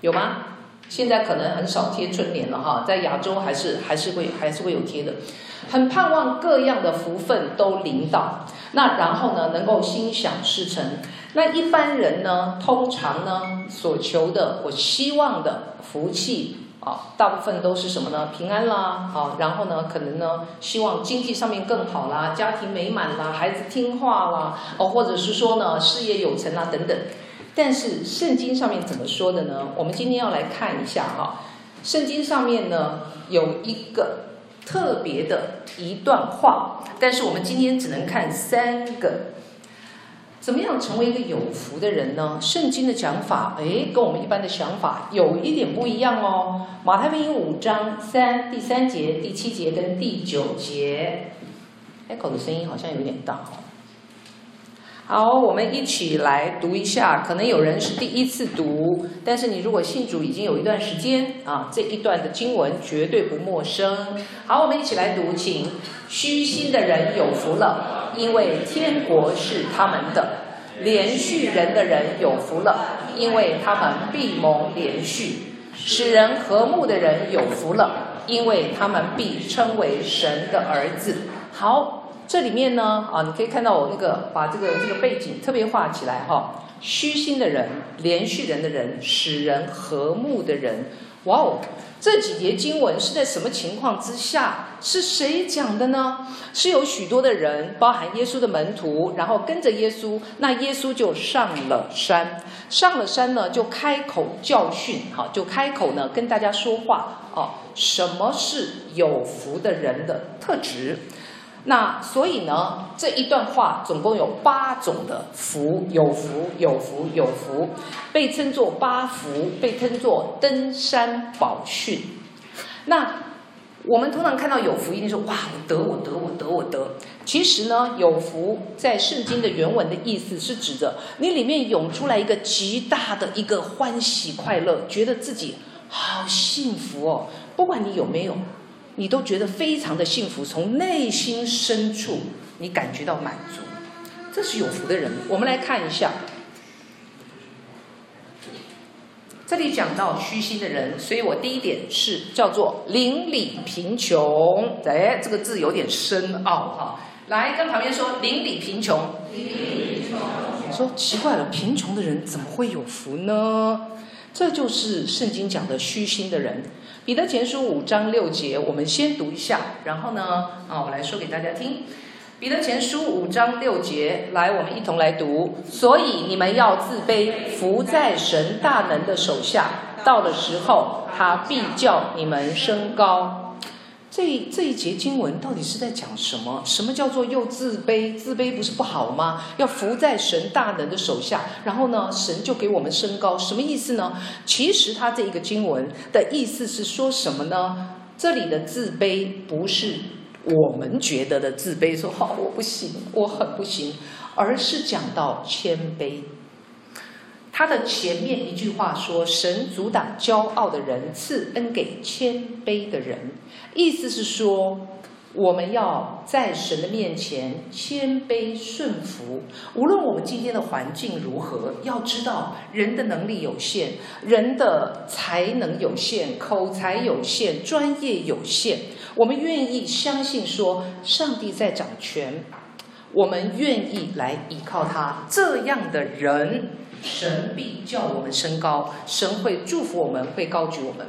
有吗？现在可能很少贴春联了哈，在亚洲还是还是会还是会有贴的。很盼望各样的福分都临到，那然后呢，能够心想事成。那一般人呢，通常呢所求的，我希望的福气啊，大部分都是什么呢？平安啦，啊，然后呢，可能呢，希望经济上面更好啦，家庭美满啦，孩子听话啦，哦，或者是说呢，事业有成啦等等。但是圣经上面怎么说的呢？我们今天要来看一下哈，圣经上面呢有一个特别的一段话，但是我们今天只能看三个。怎么样成为一个有福的人呢？圣经的讲法，诶，跟我们一般的想法有一点不一样哦。马太福音五章三第三节、第七节跟第九节，Echo 的声音好像有点大哦。好，我们一起来读一下。可能有人是第一次读，但是你如果信主已经有一段时间啊，这一段的经文绝对不陌生。好，我们一起来读，请。虚心的人有福了，因为天国是他们的；怜恤人的人有福了，因为他们必蒙怜恤；使人和睦的人有福了，因为他们必称为神的儿子。好。这里面呢，啊，你可以看到我那个把这个这个背景特别画起来哈。虚心的人，怜恤人的人，使人和睦的人，哇哦！这几节经文是在什么情况之下？是谁讲的呢？是有许多的人，包含耶稣的门徒，然后跟着耶稣。那耶稣就上了山，上了山呢，就开口教训，哈，就开口呢跟大家说话，哦，什么是有福的人的特质？那所以呢，这一段话总共有八种的福，有福，有福，有福，被称作八福，被称作登山宝训。那我们通常看到有福，一定说哇，我得，我得，我得，我得。其实呢，有福在圣经的原文的意思是指着你里面涌出来一个极大的一个欢喜快乐，觉得自己好幸福哦，不管你有没有。你都觉得非常的幸福，从内心深处你感觉到满足，这是有福的人。我们来看一下，这里讲到虚心的人，所以我第一点是叫做邻里贫穷。哎，这个字有点深奥哈。来跟旁边说邻里贫穷。邻里贫穷。说奇怪了，贫穷的人怎么会有福呢？这就是圣经讲的虚心的人。彼得前书五章六节，我们先读一下，然后呢，啊，我来说给大家听。彼得前书五章六节，来，我们一同来读。所以你们要自卑，伏在神大能的手下，到了时候，他必叫你们升高。这这一节经文到底是在讲什么？什么叫做又自卑？自卑不是不好吗？要伏在神大能的手下，然后呢，神就给我们升高，什么意思呢？其实他这一个经文的意思是说什么呢？这里的自卑不是我们觉得的自卑，说好我不行，我很不行，而是讲到谦卑。他的前面一句话说：“神阻挡骄傲的人，赐恩给谦卑的人。”意思是说，我们要在神的面前谦卑顺服。无论我们今天的环境如何，要知道人的能力有限，人的才能有限，口才有限，专业有限。我们愿意相信说，上帝在掌权，我们愿意来依靠他。这样的人。神必叫我们升高，神会祝福我们，会高举我们。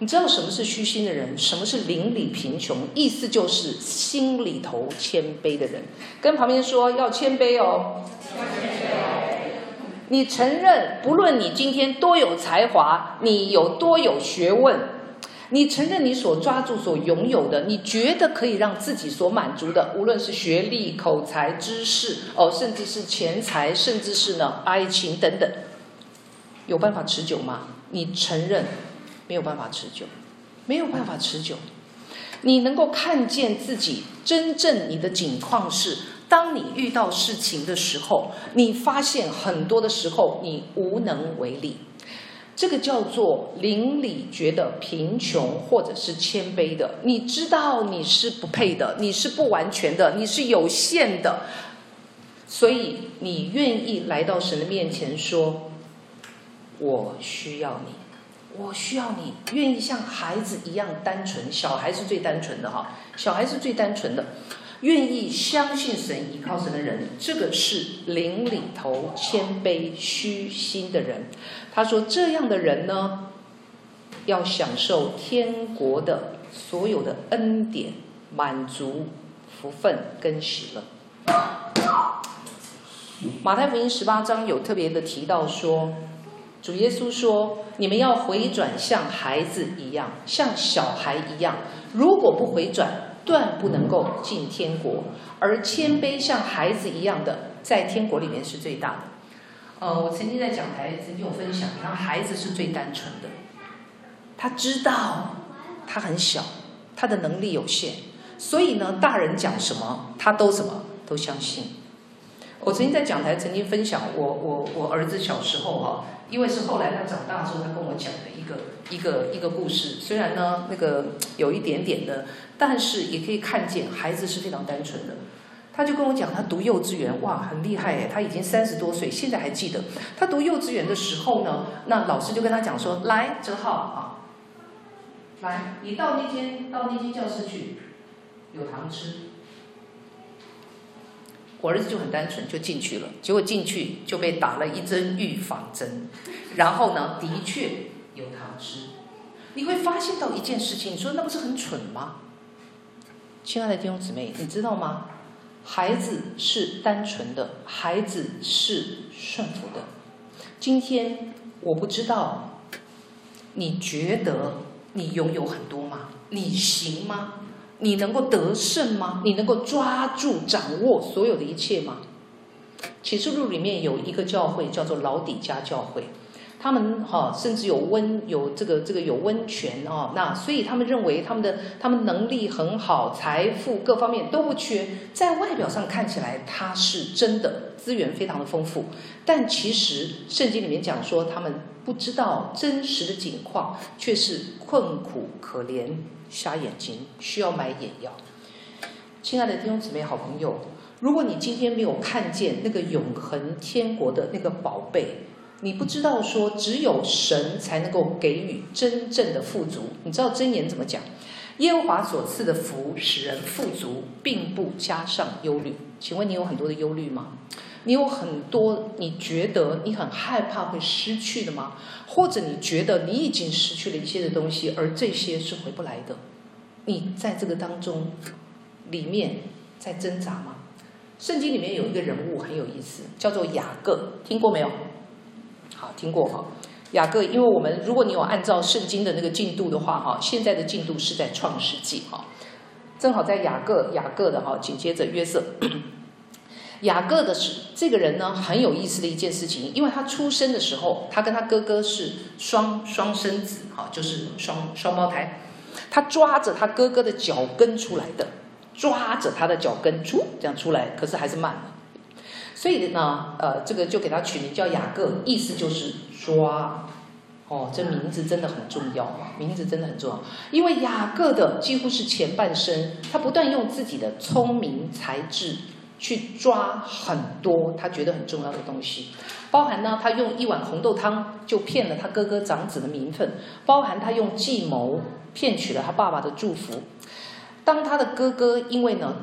你知道什么是虚心的人？什么是邻里贫穷？意思就是心里头谦卑的人。跟旁边说要谦卑哦。你承认，不论你今天多有才华，你有多有学问。你承认你所抓住、所拥有的，你觉得可以让自己所满足的，无论是学历、口才、知识，哦，甚至是钱财，甚至是呢爱情等等，有办法持久吗？你承认没有办法持久，没有办法持久。你能够看见自己真正你的境况是，当你遇到事情的时候，你发现很多的时候你无能为力。这个叫做邻里觉得贫穷或者是谦卑的，你知道你是不配的，你是不完全的，你是有限的，所以你愿意来到神的面前说：“我需要你。”我需要你愿意像孩子一样单纯，小孩是最单纯的哈，小孩是最单纯的，愿意相信神、依靠神的人，这个是灵里头谦卑虚心的人。他说这样的人呢，要享受天国的所有的恩典、满足、福分跟喜乐。马太福音十八章有特别的提到说。主耶稣说：“你们要回转，像孩子一样，像小孩一样。如果不回转，断不能够进天国。而谦卑像孩子一样的，在天国里面是最大的。”呃，我曾经在讲台曾经有分享，然后孩子是最单纯的，他知道他很小，他的能力有限，所以呢，大人讲什么，他都什么都相信。我曾经在讲台曾经分享我我我儿子小时候哈。因为是后来他长大之后，他跟我讲的一个一个一个故事。虽然呢，那个有一点点的，但是也可以看见孩子是非常单纯的。他就跟我讲，他读幼稚园，哇，很厉害哎！他已经三十多岁，现在还记得。他读幼稚园的时候呢，那老师就跟他讲说：“来，哲浩啊，来，你到那间到那间教室去，有糖吃。”我儿子就很单纯，就进去了。结果进去就被打了一针预防针，然后呢，的确有糖吃。你会发现到一件事情，你说那不是很蠢吗？亲爱的弟兄姊妹，你知道吗？孩子是单纯的，孩子是顺服的。今天我不知道，你觉得你拥有很多吗？你行吗？你能够得胜吗？你能够抓住、掌握所有的一切吗？启示录里面有一个教会叫做老底嘉教会，他们哈甚至有温有这个这个有温泉啊，那所以他们认为他们的他们能力很好，财富各方面都不缺，在外表上看起来他是真的资源非常的丰富，但其实圣经里面讲说他们不知道真实的景况，却是困苦可怜。瞎眼睛需要买眼药，亲爱的弟兄姊妹、好朋友，如果你今天没有看见那个永恒天国的那个宝贝，你不知道说只有神才能够给予真正的富足。你知道箴言怎么讲？耶和华所赐的福使人富足，并不加上忧虑。请问你有很多的忧虑吗？你有很多你觉得你很害怕会失去的吗？或者你觉得你已经失去了一些的东西，而这些是回不来的？你在这个当中里面在挣扎吗？圣经里面有一个人物很有意思，叫做雅各，听过没有？好，听过哈。雅各，因为我们如果你有按照圣经的那个进度的话，哈，现在的进度是在创世纪，哈，正好在雅各，雅各的哈，紧接着约瑟。雅各的是这个人呢，很有意思的一件事情，因为他出生的时候，他跟他哥哥是双双生子，哈，就是双双胞胎。他抓着他哥哥的脚跟出来的，抓着他的脚跟出这样出来，可是还是慢了。所以呢，呃，这个就给他取名叫雅各，意思就是抓。哦，这名字真的很重要，名字真的很重要，因为雅各的几乎是前半生，他不断用自己的聪明才智。去抓很多他觉得很重要的东西，包含呢，他用一碗红豆汤就骗了他哥哥长子的名分，包含他用计谋骗取了他爸爸的祝福。当他的哥哥因为呢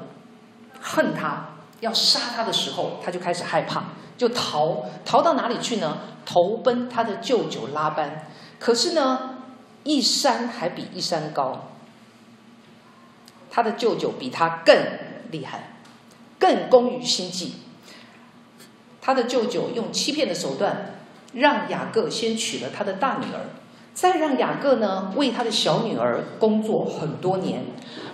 恨他要杀他的时候，他就开始害怕，就逃，逃到哪里去呢？投奔他的舅舅拉班。可是呢，一山还比一山高，他的舅舅比他更厉害。更工于心计，他的舅舅用欺骗的手段，让雅各先娶了他的大女儿，再让雅各呢为他的小女儿工作很多年，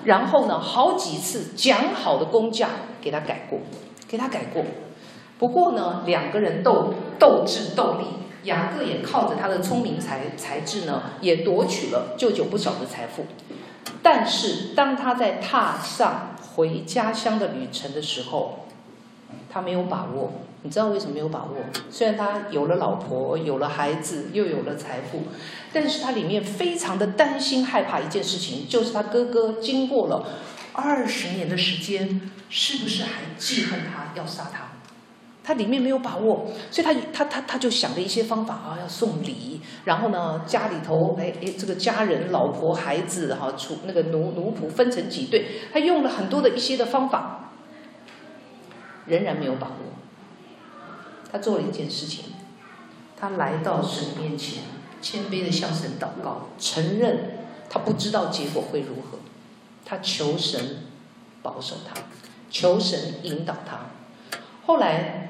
然后呢好几次讲好的工价给他改过，给他改过。不过呢两个人斗斗智斗力，雅各也靠着他的聪明才才智呢，也夺取了舅舅不少的财富。但是当他在踏上回家乡的旅程的时候，他没有把握。你知道为什么没有把握？虽然他有了老婆，有了孩子，又有了财富，但是他里面非常的担心害怕一件事情，就是他哥哥经过了二十年的时间，是不是还记恨他，要杀他？他里面没有把握，所以他他他他就想了一些方法啊，要送礼，然后呢，家里头哎哎，这个家人、老婆、孩子哈，出那个奴奴仆分成几队，他用了很多的一些的方法，仍然没有把握。他做了一件事情，他来到神面前，谦卑的向神祷告，承认他不知道结果会如何，他求神保守他，求神引导他。后来。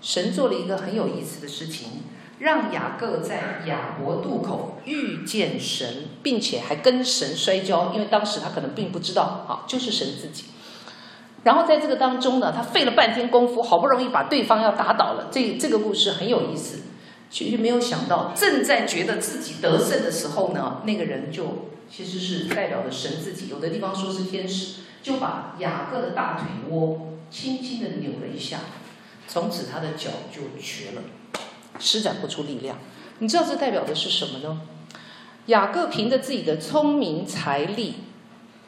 神做了一个很有意思的事情，让雅各在雅伯渡口遇见神，并且还跟神摔跤，因为当时他可能并不知道，啊，就是神自己。然后在这个当中呢，他费了半天功夫，好不容易把对方要打倒了。这这个故事很有意思，其实没有想到，正在觉得自己得胜的时候呢，那个人就其实是代表了神自己。有的地方说是天使，就把雅各的大腿窝轻轻地扭了一下。从此他的脚就瘸了，施展不出力量。你知道这代表的是什么呢？雅各凭着自己的聪明财力，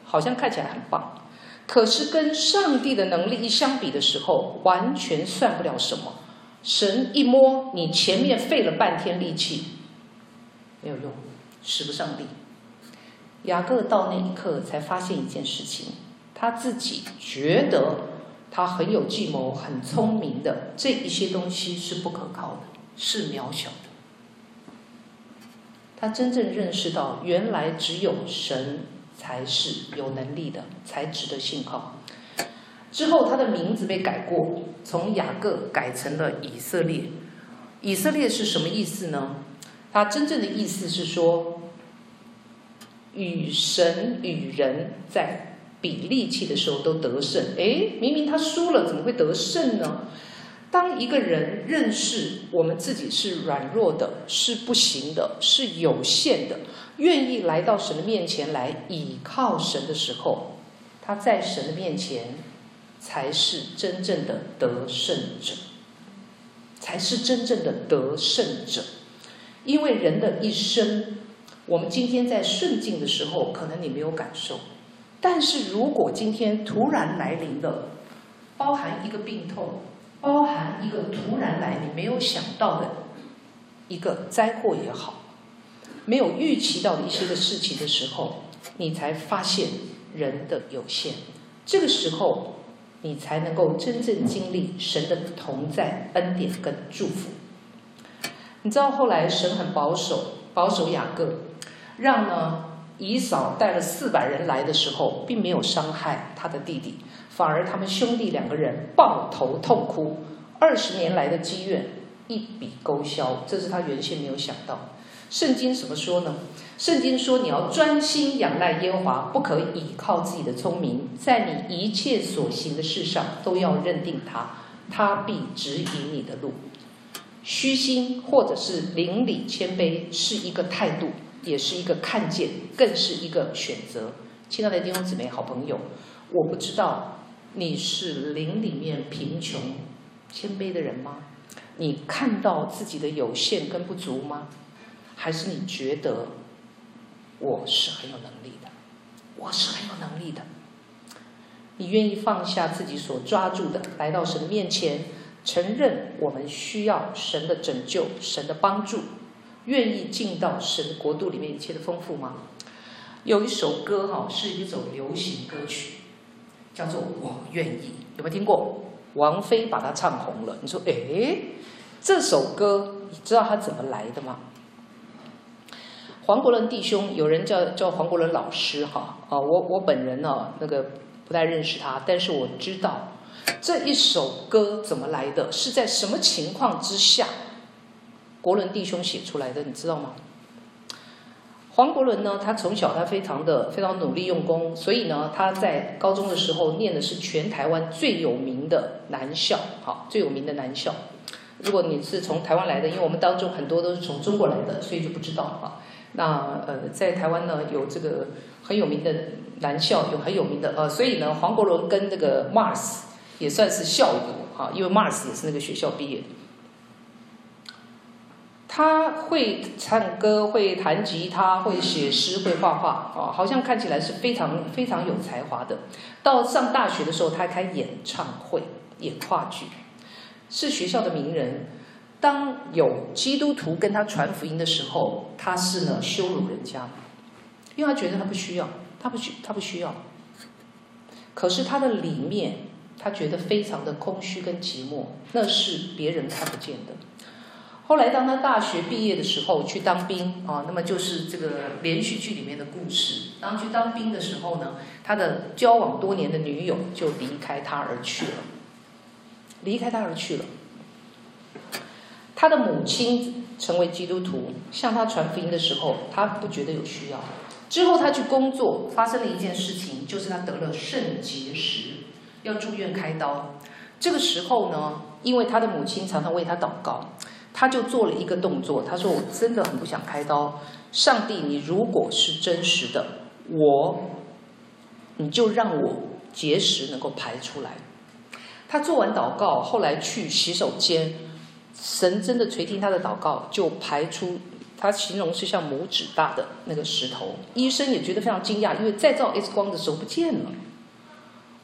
好像看起来很棒，可是跟上帝的能力一相比的时候，完全算不了什么。神一摸你，前面费了半天力气，没有用，使不上力。雅各到那一刻才发现一件事情，他自己觉得。他很有计谋，很聪明的，这一些东西是不可靠的，是渺小的。他真正认识到，原来只有神才是有能力的，才值得信靠。之后，他的名字被改过，从雅各改成了以色列。以色列是什么意思呢？他真正的意思是说，与神与人在。比力气的时候都得胜，哎，明明他输了，怎么会得胜呢？当一个人认识我们自己是软弱的，是不行的，是有限的，愿意来到神的面前来倚靠神的时候，他在神的面前才是真正的得胜者，才是真正的得胜者。因为人的一生，我们今天在顺境的时候，可能你没有感受。但是如果今天突然来临了，包含一个病痛，包含一个突然来你没有想到的一个灾祸也好，没有预期到一些的事情的时候，你才发现人的有限。这个时候，你才能够真正经历神的同在、恩典跟祝福。你知道后来神很保守，保守雅各，让呢。以扫带了四百人来的时候，并没有伤害他的弟弟，反而他们兄弟两个人抱头痛哭，二十年来的积怨一笔勾销，这是他原先没有想到。圣经怎么说呢？圣经说你要专心仰赖耶和华，不可倚靠自己的聪明，在你一切所行的事上都要认定他，他必指引你的路。虚心或者是邻里谦卑是一个态度。也是一个看见，更是一个选择。亲爱的弟兄姊妹、好朋友，我不知道你是灵里面贫穷、谦卑的人吗？你看到自己的有限跟不足吗？还是你觉得我是很有能力的？我是很有能力的。你愿意放下自己所抓住的，来到神面前，承认我们需要神的拯救、神的帮助。愿意进到神国度里面一切的丰富吗？有一首歌哈，是一首流行歌曲，叫做《我愿意》，有没有听过？王菲把它唱红了。你说，诶，这首歌你知道它怎么来的吗？黄国伦弟兄，有人叫叫黄国伦老师哈啊，我我本人呢那个不太认识他，但是我知道这一首歌怎么来的，是在什么情况之下？国伦弟兄写出来的，你知道吗？黄国伦呢，他从小他非常的非常努力用功，所以呢，他在高中的时候念的是全台湾最有名的男校，好，最有名的男校。如果你是从台湾来的，因为我们当中很多都是从中国来的，所以就不知道哈。那呃，在台湾呢，有这个很有名的男校，有很有名的呃，所以呢，黄国伦跟这个 Mars 也算是校友哈，因为 Mars 也是那个学校毕业的。他会唱歌，会弹吉他，会写诗，会画画，啊，好像看起来是非常非常有才华的。到上大学的时候，他开演唱会，演话剧。是学校的名人。当有基督徒跟他传福音的时候，他是呢羞辱人家，因为他觉得他不需要，他不需他不需要。可是他的里面，他觉得非常的空虚跟寂寞，那是别人看不见的。后来当他大学毕业的时候去当兵啊，那么就是这个连续剧里面的故事。当去当兵的时候呢，他的交往多年的女友就离开他而去了，离开他而去了。他的母亲成为基督徒，向他传福音的时候，他不觉得有需要。之后他去工作，发生了一件事情，就是他得了肾结石，要住院开刀。这个时候呢，因为他的母亲常常为他祷告，他就做了一个动作。他说：“我真的很不想开刀，上帝，你如果是真实的，我，你就让我结石能够排出来。”他做完祷告，后来去洗手间。神真的垂听他的祷告，就排出他形容是像拇指大的那个石头。医生也觉得非常惊讶，因为再照 X 光的时候不见了。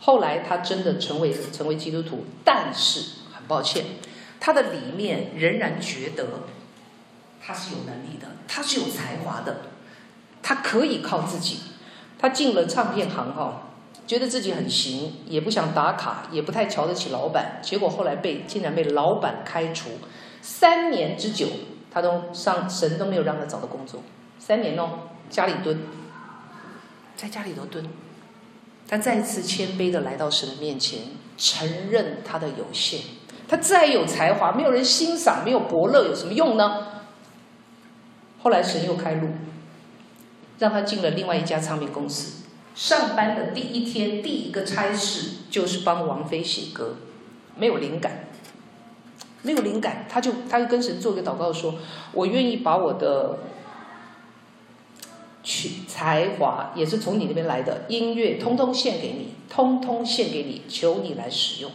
后来他真的成为成为基督徒，但是很抱歉，他的里面仍然觉得他是有能力的，他是有才华的，他可以靠自己。他进了唱片行哈。觉得自己很行，也不想打卡，也不太瞧得起老板，结果后来被竟然被老板开除，三年之久，他都上神都没有让他找到工作，三年哦，家里蹲，在家里头蹲，他再次谦卑的来到神的面前，承认他的有限，他再有才华，没有人欣赏，没有伯乐，有什么用呢？后来神又开路，让他进了另外一家唱片公司。上班的第一天，第一个差事就是帮王菲写歌，没有灵感，没有灵感，他就他就跟神做一个祷告说：“我愿意把我的曲才华，也是从你那边来的音乐，通通献给你，通通献给你，求你来使用，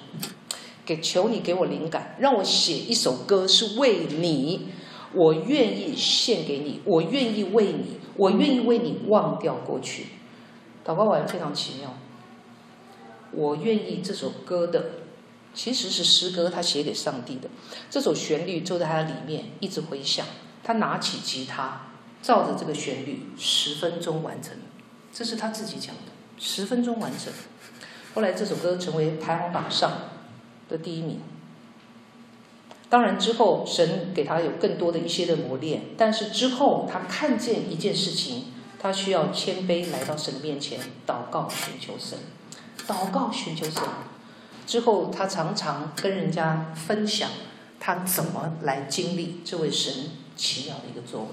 给求你给我灵感，让我写一首歌是为你，我愿意献给你，我愿意为你，我愿意为你忘掉过去。”祷告完非常奇妙，我愿意这首歌的其实是诗歌，他写给上帝的。这首旋律就在他的里面一直回响。他拿起吉他，照着这个旋律，十分钟完成。这是他自己讲的，十分钟完成。后来这首歌成为排行榜上的第一名。当然之后神给他有更多的一些的磨练，但是之后他看见一件事情。他需要谦卑来到神的面前祷告寻求神，祷告寻求神之后，他常常跟人家分享他怎么来经历这位神奇妙的一个作为。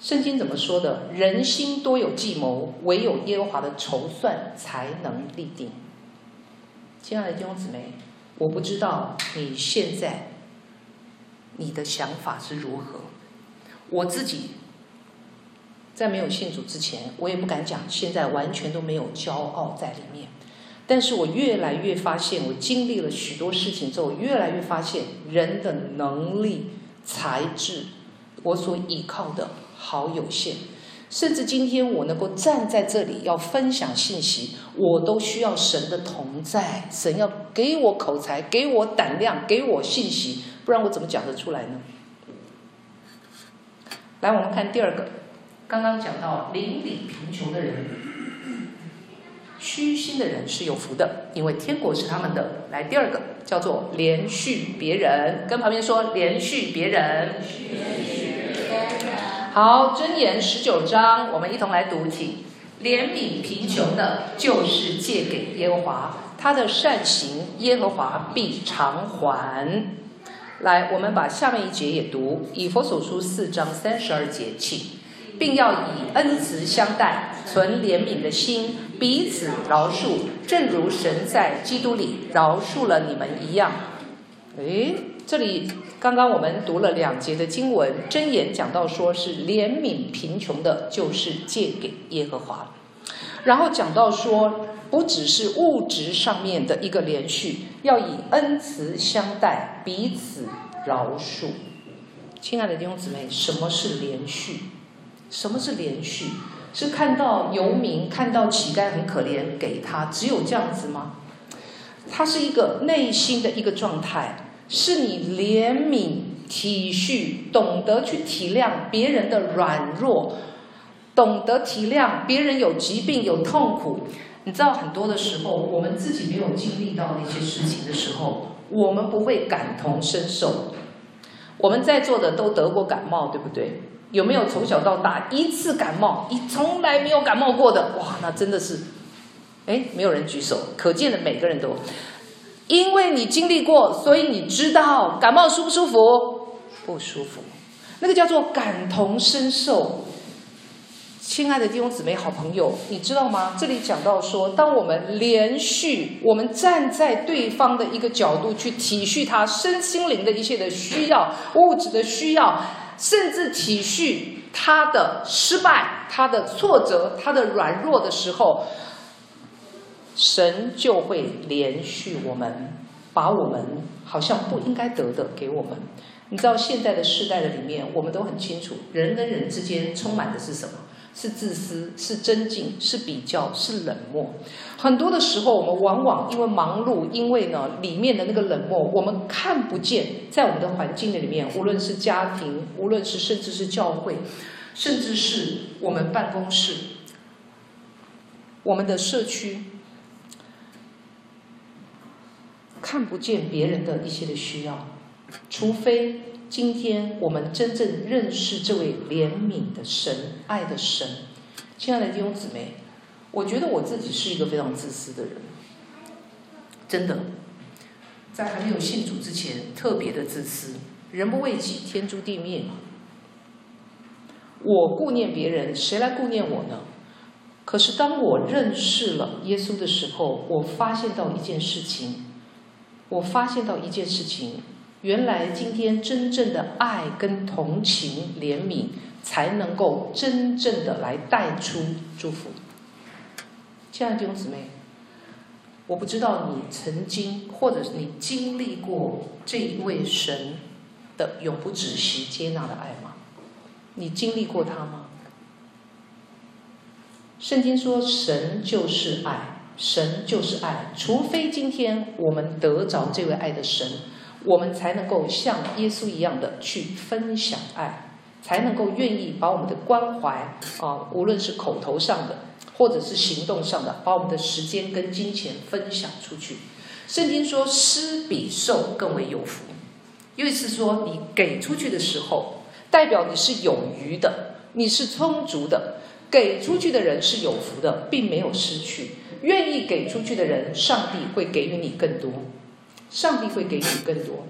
圣经怎么说的？人心多有计谋，唯有耶和华的筹算才能立定。亲爱的弟兄姊妹，我不知道你现在你的想法是如何，我自己。在没有信主之前，我也不敢讲，现在完全都没有骄傲在里面。但是我越来越发现，我经历了许多事情之后，越来越发现人的能力、才智，我所依靠的好有限。甚至今天我能够站在这里要分享信息，我都需要神的同在。神要给我口才，给我胆量，给我信息，不然我怎么讲得出来呢？来，我们看第二个。刚刚讲到邻里贫穷的人，虚心的人是有福的，因为天国是他们的。来，第二个叫做怜恤别人，跟旁边说怜恤别人。好，箴言十九章，我们一同来读起。怜悯贫穷的，就是借给耶和华，他的善行，耶和华必偿还。来，我们把下面一节也读，以弗所书四章三十二节起。并要以恩慈相待，存怜悯的心，彼此饶恕，正如神在基督里饶恕了你们一样。诶，这里刚刚我们读了两节的经文，箴言讲到说是怜悯贫穷的，就是借给耶和华。然后讲到说，不只是物质上面的一个连续，要以恩慈相待，彼此饶恕。亲爱的弟兄姊妹，什么是连续？什么是连续？是看到游民，看到乞丐很可怜，给他，只有这样子吗？它是一个内心的一个状态，是你怜悯、体恤、懂得去体谅别人的软弱，懂得体谅别人有疾病、有痛苦。你知道，很多的时候，我们自己没有经历到那些事情的时候，我们不会感同身受。我们在座的都得过感冒，对不对？有没有从小到大一次感冒，你从来没有感冒过的？哇，那真的是，哎，没有人举手，可见的每个人都，因为你经历过，所以你知道感冒舒不舒服？不舒服，那个叫做感同身受。亲爱的弟兄姊妹、好朋友，你知道吗？这里讲到说，当我们连续，我们站在对方的一个角度去体恤他身心灵的一切的需要、物质的需要，甚至体恤他的失败、他的挫折、他的软弱的时候，神就会连续我们，把我们好像不应该得的给我们。你知道，现在的世代的里面，我们都很清楚，人跟人之间充满的是什么？是自私，是尊敬，是比较，是冷漠。很多的时候，我们往往因为忙碌，因为呢里面的那个冷漠，我们看不见，在我们的环境的里面，无论是家庭，无论是甚至是教会，甚至是我们办公室，我们的社区，看不见别人的一些的需要，除非。今天我们真正认识这位怜悯的神、爱的神，亲爱的弟兄姊妹，我觉得我自己是一个非常自私的人，真的，在还没有信主之前，特别的自私，人不为己，天诛地灭。我顾念别人，谁来顾念我呢？可是当我认识了耶稣的时候，我发现到一件事情，我发现到一件事情。原来今天真正的爱跟同情、怜悯，才能够真正的来带出祝福。亲爱的弟兄姊妹，我不知道你曾经或者你经历过这一位神的永不止息接纳的爱吗？你经历过他吗？圣经说，神就是爱，神就是爱，除非今天我们得着这位爱的神。我们才能够像耶稣一样的去分享爱，才能够愿意把我们的关怀啊，无论是口头上的，或者是行动上的，把我们的时间跟金钱分享出去。圣经说，施比受更为有福，意思是说，你给出去的时候，代表你是有余的，你是充足的，给出去的人是有福的，并没有失去。愿意给出去的人，上帝会给予你更多。上帝会给你更多。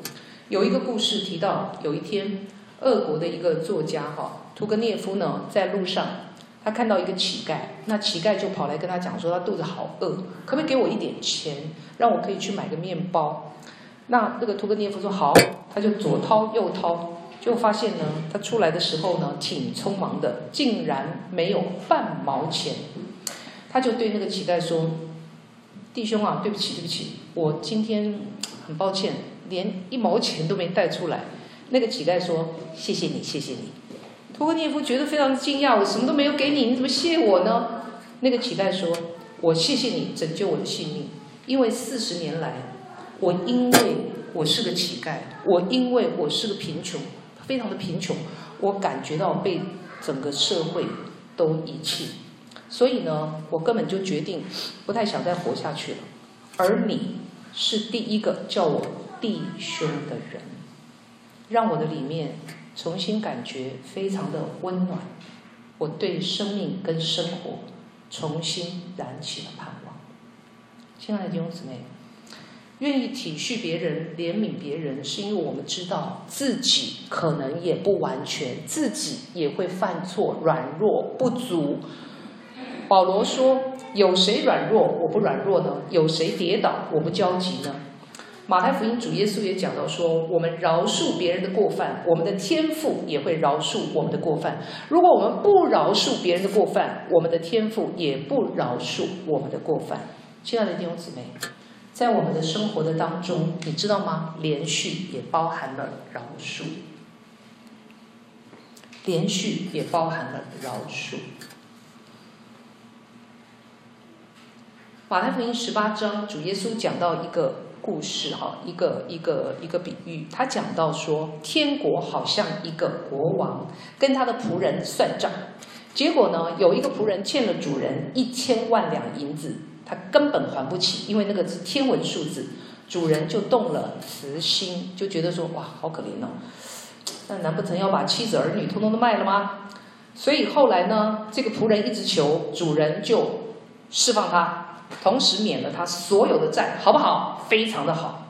有一个故事提到，有一天，俄国的一个作家哈屠格涅夫呢，在路上，他看到一个乞丐，那乞丐就跑来跟他讲说，他肚子好饿，可不可以给我一点钱，让我可以去买个面包？那这个屠格涅夫说好，他就左掏右掏，就发现呢，他出来的时候呢，挺匆忙的，竟然没有半毛钱。他就对那个乞丐说：“弟兄啊，对不起，对不起，我今天。”很抱歉，连一毛钱都没带出来。那个乞丐说：“谢谢你，谢谢你。”屠格涅夫觉得非常惊讶，我什么都没有给你，你怎么谢我呢？那个乞丐说：“我谢谢你拯救我的性命，因为四十年来，我因为我是个乞丐，我因为我是个贫穷，非常的贫穷，我感觉到被整个社会都遗弃，所以呢，我根本就决定不太想再活下去了。而你。”是第一个叫我弟兄的人，让我的里面重新感觉非常的温暖，我对生命跟生活重新燃起了盼望。亲爱的弟兄姊妹，愿意体恤别人、怜悯别人，是因为我们知道自己可能也不完全，自己也会犯错、软弱、不足。保罗说。有谁软弱，我不软弱呢？有谁跌倒，我不焦急呢？马太福音主耶稣也讲到说，我们饶恕别人的过犯，我们的天父也会饶恕我们的过犯。如果我们不饶恕别人的过犯，我们的天父也不饶恕我们的过犯。亲爱的弟兄姊妹，在我们的生活的当中，你知道吗？连续也包含了饶恕，连续也包含了饶恕。马太福音十八章，主耶稣讲到一个故事，哈，一个一个一个比喻，他讲到说，天国好像一个国王跟他的仆人算账，结果呢，有一个仆人欠了主人一千万两银子，他根本还不起，因为那个是天文数字，主人就动了慈心，就觉得说，哇，好可怜哦。那难不成要把妻子儿女通通都卖了吗？所以后来呢，这个仆人一直求主人就释放他，同时免了他所有的债，好不好？非常的好。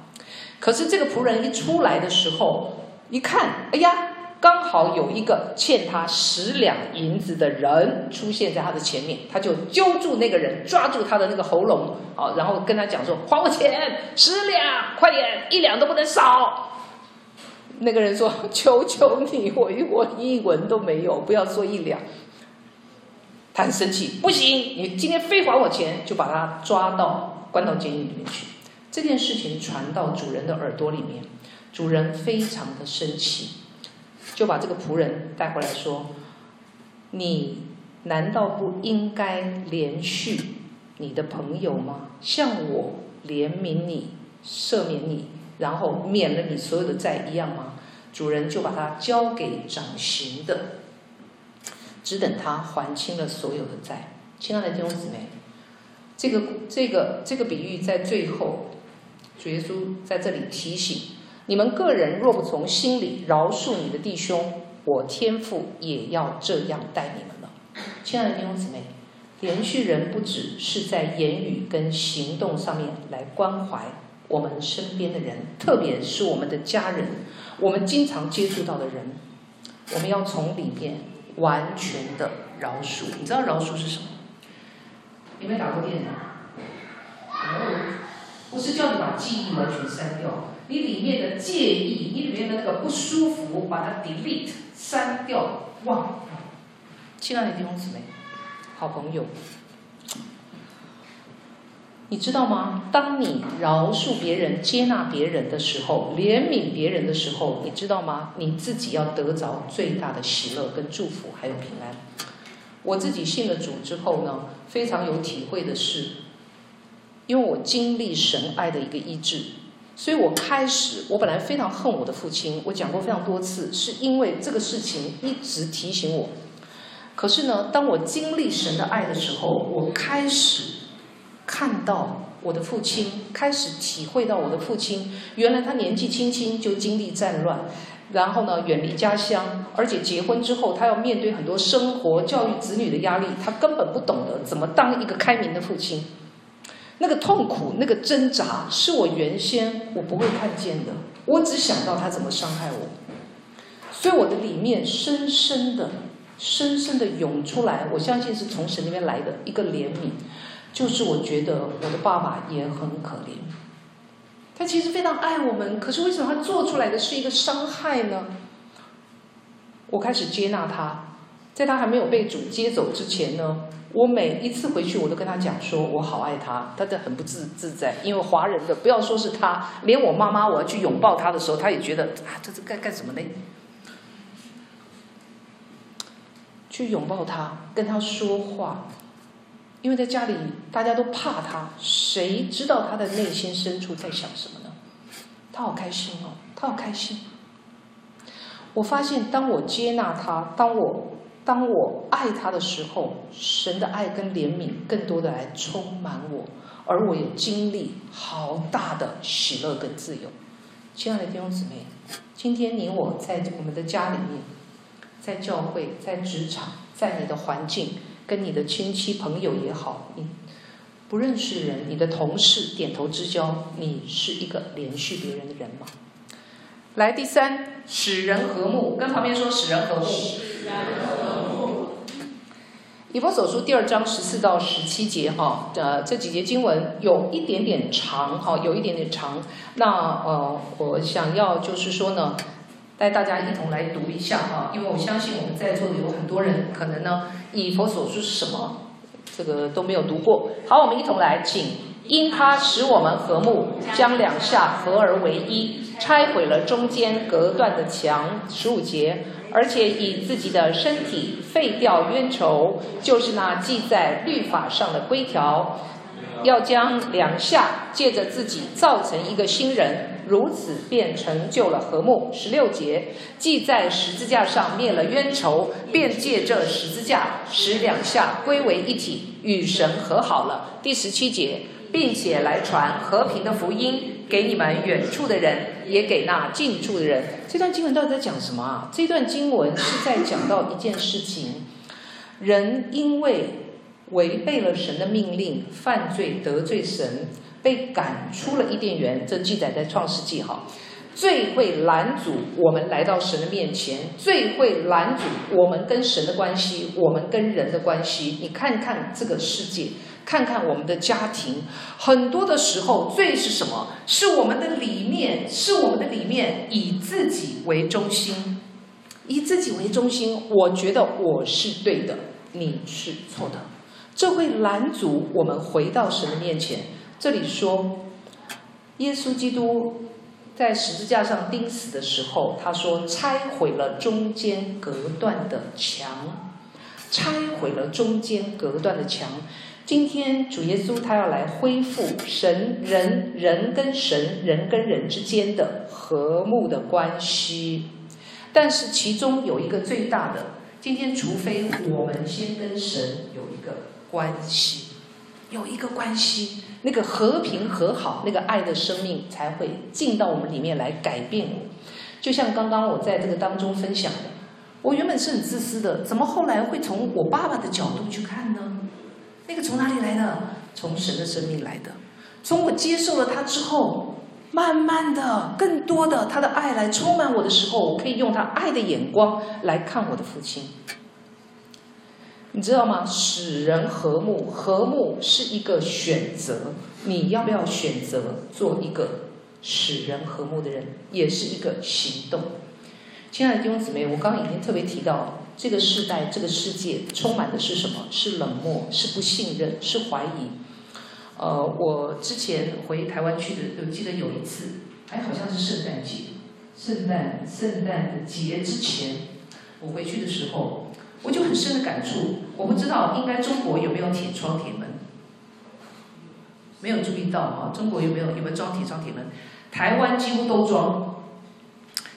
可是这个仆人一出来的时候，一看，哎呀，刚好有一个欠他十两银子的人出现在他的前面，他就揪住那个人，抓住他的那个喉咙，好，然后跟他讲说：“还我钱，十两，快点，一两都不能少。”那个人说：“求求你，我我一文都没有，不要说一两。”他很生气，不行，你今天非还我钱，就把他抓到关到监狱里面去。这件事情传到主人的耳朵里面，主人非常的生气，就把这个仆人带回来说：“你难道不应该怜恤你的朋友吗？像我怜悯你，赦免你。”然后免了你所有的债一样吗？主人就把他交给掌刑的，只等他还清了所有的债。亲爱的弟兄姊妹，这个这个这个比喻在最后，主耶稣在这里提醒你们：个人若不从心里饶恕你的弟兄，我天父也要这样待你们了。亲爱的弟兄姊妹，连续人不只是在言语跟行动上面来关怀。我们身边的人，特别是我们的家人，我们经常接触到的人，我们要从里面完全的饶恕。你知道饶恕是什么？有没有打过电脑？不是叫你把记忆完全删掉，你里面的介意，你里面的那个不舒服，把它 delete 删掉，忘。亲爱的弟兄姊妹，好朋友。你知道吗？当你饶恕别人、接纳别人的时候，怜悯别人的时候，你知道吗？你自己要得着最大的喜乐跟祝福，还有平安。我自己信了主之后呢，非常有体会的是，因为我经历神爱的一个医治，所以我开始，我本来非常恨我的父亲，我讲过非常多次，是因为这个事情一直提醒我。可是呢，当我经历神的爱的时候，我开始。看到我的父亲，开始体会到我的父亲，原来他年纪轻轻就经历战乱，然后呢，远离家乡，而且结婚之后，他要面对很多生活、教育子女的压力，他根本不懂得怎么当一个开明的父亲。那个痛苦，那个挣扎，是我原先我不会看见的，我只想到他怎么伤害我，所以我的里面深深的、深深的涌出来，我相信是从神那边来的一个怜悯。就是我觉得我的爸爸也很可怜，他其实非常爱我们，可是为什么他做出来的是一个伤害呢？我开始接纳他，在他还没有被主接走之前呢，我每一次回去我都跟他讲说，我好爱他，他就很不自自在，因为华人的不要说是他，连我妈妈我要去拥抱他的时候，他也觉得啊，这是干干什么呢？去拥抱他，跟他说话。因为在家里，大家都怕他，谁知道他的内心深处在想什么呢？他好开心哦，他好开心。我发现，当我接纳他，当我当我爱他的时候，神的爱跟怜悯更多的来充满我，而我有经历好大的喜乐跟自由。亲爱的弟兄姊妹，今天你我在我们的家里面，在教会，在职场，在你的环境。跟你的亲戚朋友也好，你不认识人，你的同事点头之交，你是一个连续别人的人吗？来，第三，使人和睦，跟旁边说使人和睦。使人和睦。以弗所书第二章十四到十七节，哈，呃，这几节经文有一点点长，哈，有一点点长。那呃，我想要就是说呢。带大家一同来读一下哈，因为我相信我们在座的有很多人可能呢，以佛所书是什么，这个都没有读过。好，我们一同来，请因他使我们和睦，将两下合而为一，拆毁了中间隔断的墙，十五节，而且以自己的身体废掉冤仇，就是那记在律法上的规条。要将两下借着自己造成一个新人，如此便成就了和睦。十六节，既在十字架上灭了冤仇，便借这十字架使两下归为一体，与神和好了。第十七节，并且来传和平的福音给你们远处的人，也给那近处的人。这段经文到底在讲什么啊？这段经文是在讲到一件事情，人因为。违背了神的命令，犯罪得罪神，被赶出了伊甸园。这记载在创世纪哈。最会拦阻我们来到神的面前，最会拦阻我们跟神的关系，我们跟人的关系。你看看这个世界，看看我们的家庭，很多的时候，罪是什么？是我们的里面，是我们的里面以自己为中心，以自己为中心。我觉得我是对的，你是错的。这会拦阻我们回到神的面前。这里说，耶稣基督在十字架上钉死的时候，他说拆毁了中间隔断的墙，拆毁了中间隔断的墙。今天主耶稣他要来恢复神人人跟神人跟人之间的和睦的关系，但是其中有一个最大的，今天除非我们先跟神有一个。关系有一个关系，那个和平和好，那个爱的生命才会进到我们里面来改变我。就像刚刚我在这个当中分享的，我原本是很自私的，怎么后来会从我爸爸的角度去看呢？那个从哪里来的？从神的生命来的。从我接受了他之后，慢慢的、更多的他的爱来充满我的时候，我可以用他爱的眼光来看我的父亲。你知道吗？使人和睦，和睦是一个选择。你要不要选择做一个使人和睦的人，也是一个行动。亲爱的弟兄姊妹，我刚刚已经特别提到，这个时代、这个世界充满的是什么？是冷漠，是不信任，是怀疑。呃，我之前回台湾去的，我记得有一次，哎，好像是圣诞节，圣诞圣诞节之前，我回去的时候。我就很深的感触，我不知道应该中国有没有铁窗铁门，没有注意到啊，中国有没有有没有装铁窗铁门？台湾几乎都装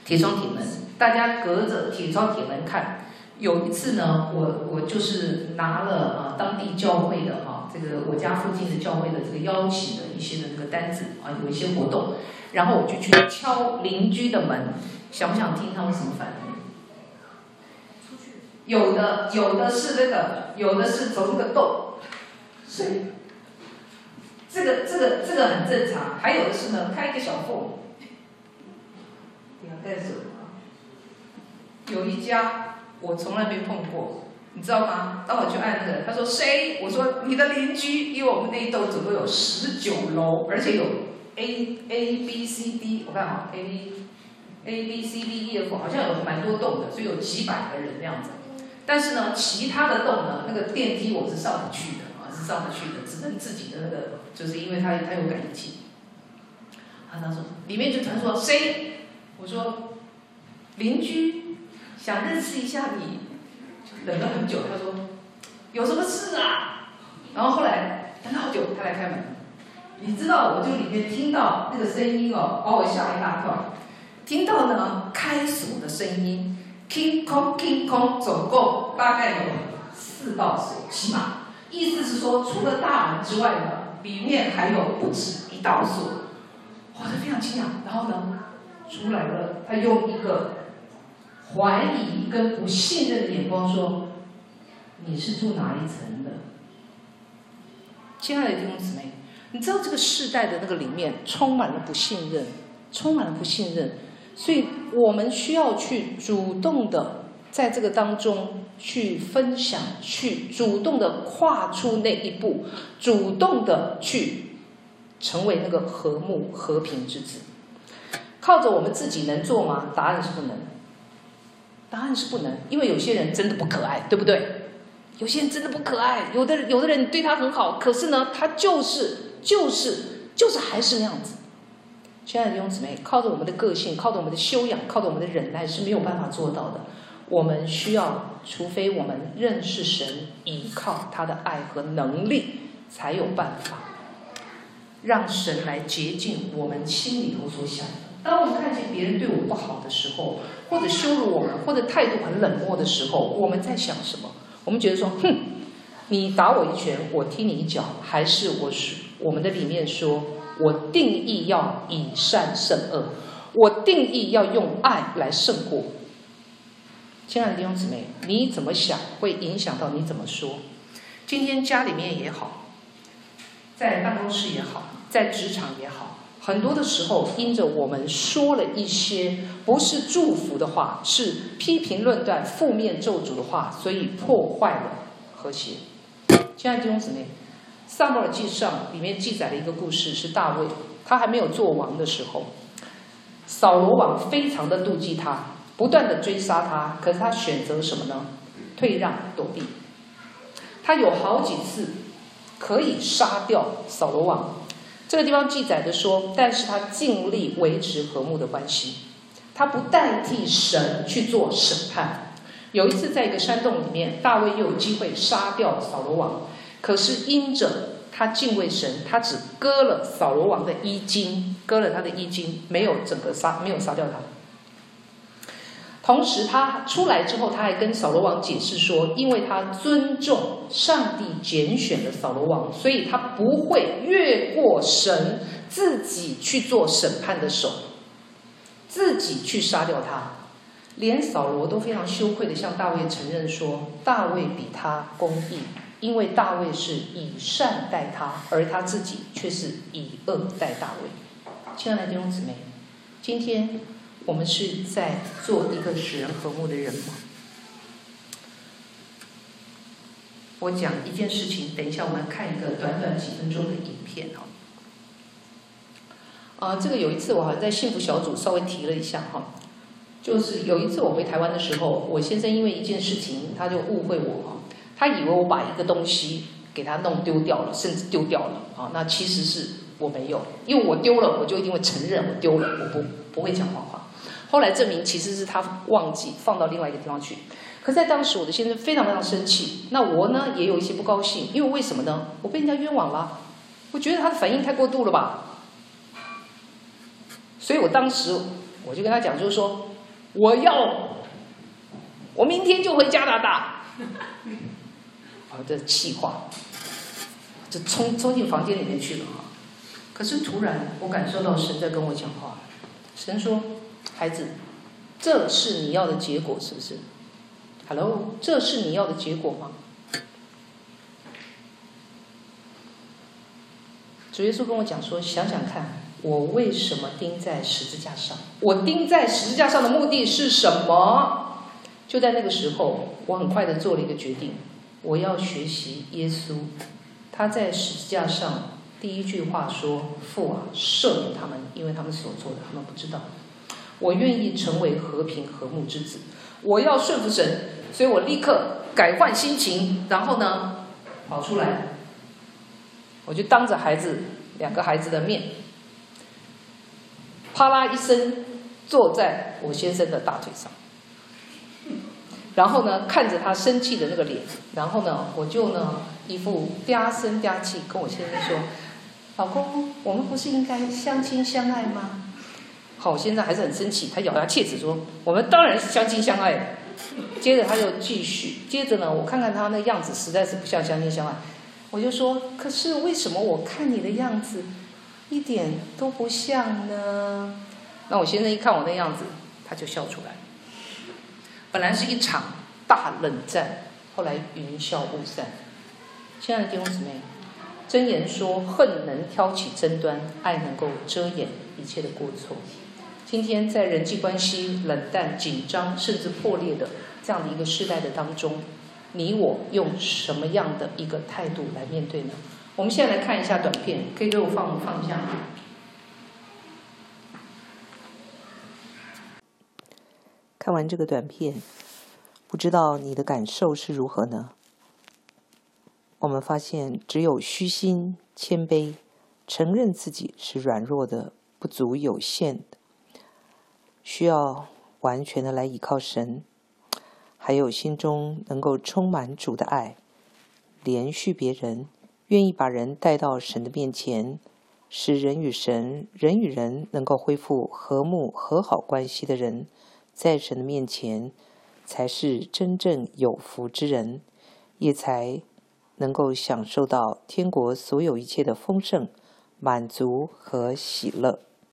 铁窗铁门，大家隔着铁窗铁门看。有一次呢，我我就是拿了啊当地教会的哈这个我家附近的教会的这个邀请的一些的那个单子啊，有一些活动，然后我就去敲邻居的门，想不想听他们什么反应？有的有的是那个，有的是走那个洞，所以这个这个这个很正常。还有的是呢，开一个小缝，你要干什么？有一家我从来没碰过，你知道吗？当我去按那个，他说谁？我说你的邻居，因为我们那一栋总共有十九楼，而且有 A A B C D，我看好 A B A B C D E F，好像有蛮多栋的，所以有几百个人那样子。但是呢，其他的洞呢，那个电梯我是上不去的啊，是上不去的，只能自己的那个，就是因为它它有感应器。啊，他说里面就传说谁？我说邻居想认识一下你，等了很久。他说有什么事啊？然后后来等了好久，他来开门。你知道，我就里面听到那个声音哦，把我吓一大跳。听到呢开锁的声音。King Kong King Kong，总共大概有四道锁，起码意思是说，除了大门之外呢，里面还有不止一道锁。哇，他非常惊讶。然后呢，出来了，他用一个怀疑跟不信任的眼光说：“你是住哪一层的？”亲爱的弟兄姊妹，你知道这个世代的那个里面充满了不信任，充满了不信任。所以我们需要去主动的在这个当中去分享，去主动的跨出那一步，主动的去成为那个和睦和平之子。靠着我们自己能做吗？答案是不能。答案是不能，因为有些人真的不可爱，对不对？有些人真的不可爱，有的有的人对他很好，可是呢，他就是就是就是还是那样子。亲爱的弟兄姊妹，靠着我们的个性，靠着我们的修养，靠着我们的忍耐是没有办法做到的。我们需要，除非我们认识神，依靠他的爱和能力，才有办法让神来洁净我们心里头所想。当我们看见别人对我不好的时候，或者羞辱我们，或者态度很冷漠的时候，我们在想什么？我们觉得说，哼，你打我一拳，我踢你一脚，还是我是我们的里面说，我定义要以善胜恶，我定义要用爱来胜过。亲爱的弟兄姊妹，你怎么想会影响到你怎么说？今天家里面也好，在办公室也好，在职场也好，很多的时候，因着我们说了一些不是祝福的话，是批评论断、负面咒诅的话，所以破坏了和谐。亲爱的弟兄姊妹，《撒母耳记上》里面记载了一个故事，是大卫，他还没有做王的时候，扫罗王非常的妒忌他。不断的追杀他，可是他选择什么呢？退让躲避。他有好几次可以杀掉扫罗王，这个地方记载的说，但是他尽力维持和睦的关系，他不代替神去做审判。有一次在一个山洞里面，大卫又有机会杀掉扫罗王，可是因着他敬畏神，他只割了扫罗王的衣襟，割了他的衣襟，没有整个杀，没有杀掉他。同时，他出来之后，他还跟扫罗王解释说，因为他尊重上帝拣选的扫罗王，所以他不会越过神自己去做审判的手，自己去杀掉他。连扫罗都非常羞愧的向大卫承认说，大卫比他公义，因为大卫是以善待他，而他自己却是以恶待大卫。亲爱的弟兄姊妹，今天。我们是在做一个使人和睦的人吗？我讲一件事情，等一下我们看一个短短几分钟的影片哈。啊，这个有一次我好像在幸福小组稍微提了一下哈，就是有一次我回台湾的时候，我先生因为一件事情他就误会我哈，他以为我把一个东西给他弄丢掉了，甚至丢掉了啊，那其实是我没有，因为我丢了，我就一定会承认我丢了，我不不会讲谎话。后来证明其实是他忘记放到另外一个地方去，可在当时我的先生非常非常生气，那我呢也有一些不高兴，因为为什么呢？我被人家冤枉了，我觉得他的反应太过度了吧，所以我当时我就跟他讲，就是说我要我明天就回加拿大，啊，这气话，就冲冲进房间里面去了哈，可是突然我感受到神在跟我讲话，神说。孩子，这是你要的结果，是不是？Hello，这是你要的结果吗？主耶稣跟我讲说：“想想看，我为什么钉在十字架上？我钉在十字架上的目的是什么？”就在那个时候，我很快的做了一个决定：我要学习耶稣。他在十字架上第一句话说：“父啊，赦免他们，因为他们所做的，他们不知道。”我愿意成为和平和睦之子，我要顺服神，所以我立刻改换心情，然后呢，跑出来，我就当着孩子两个孩子的面，啪啦一声坐在我先生的大腿上，然后呢，看着他生气的那个脸，然后呢，我就呢一副嗲声嗲气跟我先生说：“老公，我们不是应该相亲相爱吗？”好，我现在还是很生气，他咬牙切齿说：“我们当然是相亲相爱的。”接着他又继续，接着呢，我看看他那样子实在是不像相亲相爱，我就说：“可是为什么我看你的样子一点都不像呢？”那我先生一看我那样子，他就笑出来。本来是一场大冷战，后来云消雾散。亲爱的弟兄姊妹，箴言说：“恨能挑起争端，爱能够遮掩一切的过错。”今天在人际关系冷淡、紧张甚至破裂的这样的一个时代的当中，你我用什么样的一个态度来面对呢？我们现在来看一下短片，可以给我放放一下吗。看完这个短片，不知道你的感受是如何呢？我们发现，只有虚心、谦卑，承认自己是软弱的、不足、有限的。需要完全的来依靠神，还有心中能够充满主的爱，怜恤别人，愿意把人带到神的面前，使人与神、人与人能够恢复和睦和好关系的人，在神的面前才是真正有福之人，也才能够享受到天国所有一切的丰盛、满足和喜乐。